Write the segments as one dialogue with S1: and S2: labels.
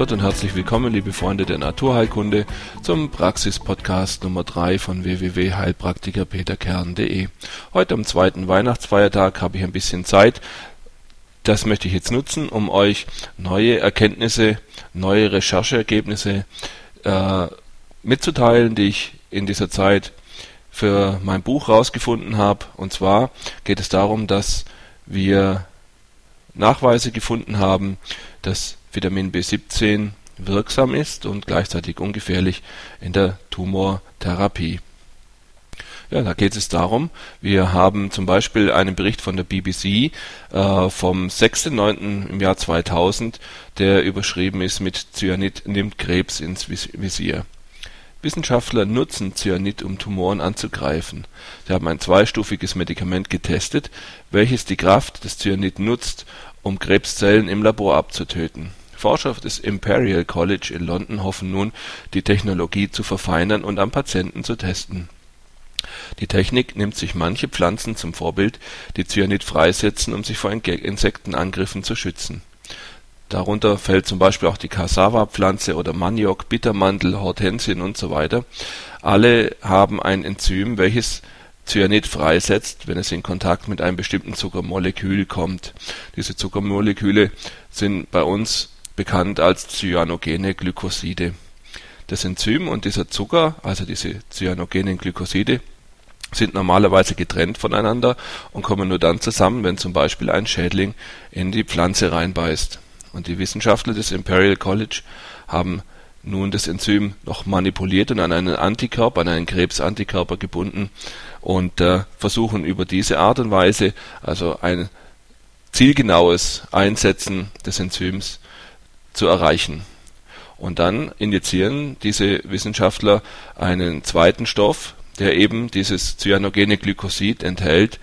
S1: Gott und herzlich willkommen, liebe Freunde der Naturheilkunde, zum Praxis-Podcast Nummer 3 von www.heilpraktikerpeterkern.de. Heute am zweiten Weihnachtsfeiertag habe ich ein bisschen Zeit. Das möchte ich jetzt nutzen, um euch neue Erkenntnisse, neue Rechercheergebnisse äh, mitzuteilen, die ich in dieser Zeit für mein Buch rausgefunden habe. Und zwar geht es darum, dass wir Nachweise gefunden haben, dass Vitamin B17 wirksam ist und gleichzeitig ungefährlich in der Tumortherapie. Ja, da geht es darum, wir haben zum Beispiel einen Bericht von der BBC äh, vom 6.9. im Jahr 2000, der überschrieben ist mit Cyanid nimmt Krebs ins Visier. Wissenschaftler nutzen Cyanid, um Tumoren anzugreifen. Sie haben ein zweistufiges Medikament getestet, welches die Kraft des Cyanid nutzt, um Krebszellen im Labor abzutöten. Forscher des Imperial College in London hoffen nun, die Technologie zu verfeinern und am Patienten zu testen. Die Technik nimmt sich manche Pflanzen zum Vorbild, die Cyanid freisetzen, um sich vor Insektenangriffen zu schützen. Darunter fällt zum Beispiel auch die Cassava-Pflanze oder Maniok, Bittermandel, Hortensien usw. Alle haben ein Enzym, welches Cyanid freisetzt, wenn es in Kontakt mit einem bestimmten Zuckermolekül kommt. Diese Zuckermoleküle sind bei uns bekannt als cyanogene Glykoside. Das Enzym und dieser Zucker, also diese cyanogenen Glykoside, sind normalerweise getrennt voneinander und kommen nur dann zusammen, wenn zum Beispiel ein Schädling in die Pflanze reinbeißt. Und die Wissenschaftler des Imperial College haben nun das Enzym noch manipuliert und an einen Antikörper, an einen Krebsantikörper gebunden und äh, versuchen über diese Art und Weise, also ein zielgenaues Einsetzen des Enzyms zu erreichen. Und dann injizieren diese Wissenschaftler einen zweiten Stoff, der eben dieses cyanogene Glykosid enthält.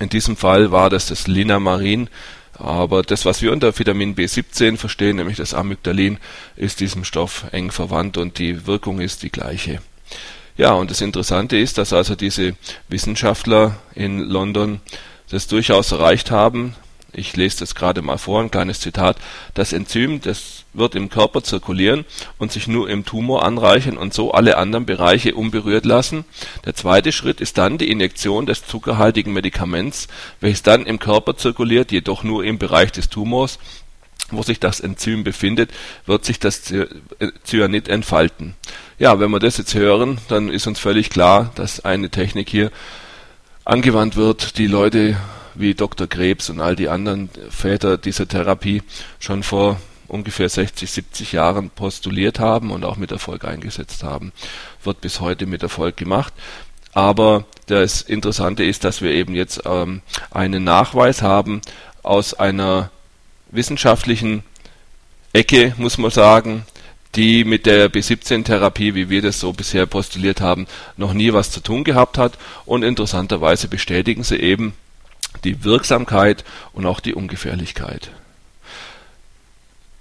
S1: In diesem Fall war das das Linamarin, aber das, was wir unter Vitamin B17 verstehen, nämlich das Amygdalin, ist diesem Stoff eng verwandt und die Wirkung ist die gleiche. Ja, und das Interessante ist, dass also diese Wissenschaftler in London das durchaus erreicht haben, ich lese das gerade mal vor, ein kleines Zitat, das Enzym, das wird im Körper zirkulieren und sich nur im Tumor anreichern und so alle anderen Bereiche unberührt lassen. Der zweite Schritt ist dann die Injektion des zuckerhaltigen Medikaments, welches dann im Körper zirkuliert, jedoch nur im Bereich des Tumors. Wo sich das Enzym befindet, wird sich das Cyanid entfalten. Ja, wenn wir das jetzt hören, dann ist uns völlig klar, dass eine Technik hier angewandt wird, die Leute wie Dr. Krebs und all die anderen Väter dieser Therapie schon vor ungefähr 60, 70 Jahren postuliert haben und auch mit Erfolg eingesetzt haben. Wird bis heute mit Erfolg gemacht. Aber das Interessante ist, dass wir eben jetzt ähm, einen Nachweis haben aus einer wissenschaftlichen Ecke, muss man sagen, die mit der B17-Therapie, wie wir das so bisher postuliert haben, noch nie was zu tun gehabt hat. Und interessanterweise bestätigen sie eben, die Wirksamkeit und auch die Ungefährlichkeit.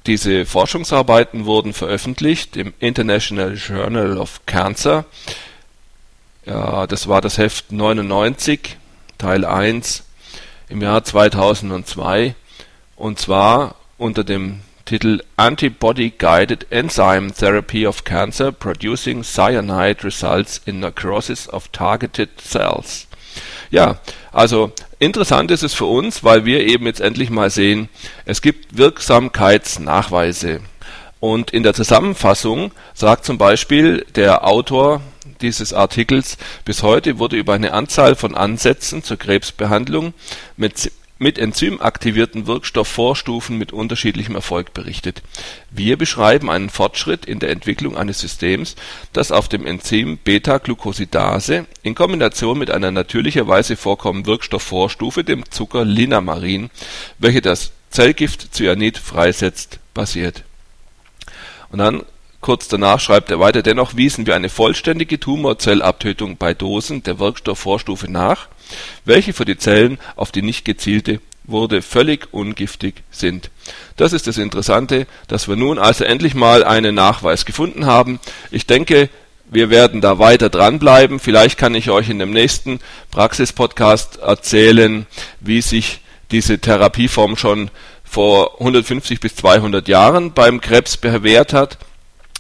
S1: Diese Forschungsarbeiten wurden veröffentlicht im International Journal of Cancer. Ja, das war das Heft 99, Teil 1 im Jahr 2002 und zwar unter dem Titel Antibody Guided Enzyme Therapy of Cancer Producing Cyanide Results in Necrosis of Targeted Cells. Ja, also interessant ist es für uns, weil wir eben jetzt endlich mal sehen, es gibt Wirksamkeitsnachweise. Und in der Zusammenfassung sagt zum Beispiel der Autor dieses Artikels, bis heute wurde über eine Anzahl von Ansätzen zur Krebsbehandlung mit mit enzymaktivierten Wirkstoffvorstufen mit unterschiedlichem Erfolg berichtet. Wir beschreiben einen Fortschritt in der Entwicklung eines Systems, das auf dem Enzym Beta-Glucosidase in Kombination mit einer natürlicherweise vorkommenden Wirkstoffvorstufe, dem Zucker Linamarin, welche das Zellgift Cyanid freisetzt, basiert. Und dann Kurz danach schreibt er weiter: Dennoch wiesen wir eine vollständige Tumorzellabtötung bei Dosen der Wirkstoffvorstufe nach welche für die Zellen, auf die nicht gezielte wurde, völlig ungiftig sind. Das ist das Interessante, dass wir nun also endlich mal einen Nachweis gefunden haben. Ich denke, wir werden da weiter dranbleiben. Vielleicht kann ich euch in dem nächsten Praxis-Podcast erzählen, wie sich diese Therapieform schon vor 150 bis 200 Jahren beim Krebs bewährt hat.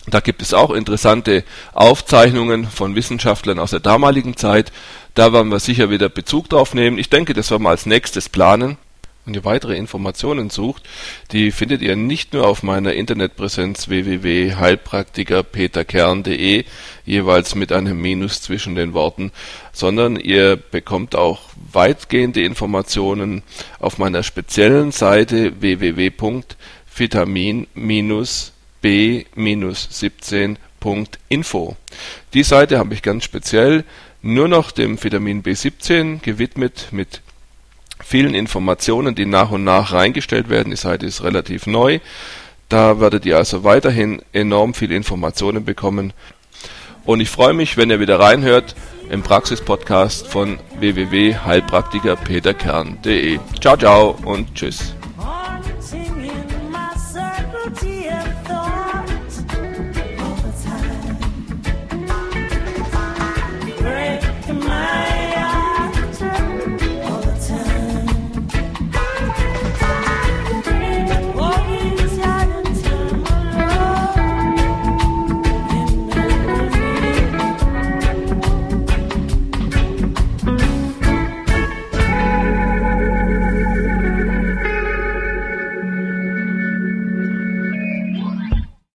S1: Da gibt es auch interessante Aufzeichnungen von Wissenschaftlern aus der damaligen Zeit. Da werden wir sicher wieder Bezug drauf nehmen. Ich denke, das werden wir als nächstes planen. Wenn ihr weitere Informationen sucht, die findet ihr nicht nur auf meiner Internetpräsenz www.heilpraktikerpeterkern.de, jeweils mit einem Minus zwischen den Worten, sondern ihr bekommt auch weitgehende Informationen auf meiner speziellen Seite www.vitamin-b-17.info. Die Seite habe ich ganz speziell nur noch dem Vitamin B17 gewidmet mit vielen Informationen, die nach und nach reingestellt werden. Die Seite ist relativ neu. Da werdet ihr also weiterhin enorm viel Informationen bekommen. Und ich freue mich, wenn ihr wieder reinhört im Praxis-Podcast von www.heilpraktikerpeterkern.de. Ciao, ciao und tschüss.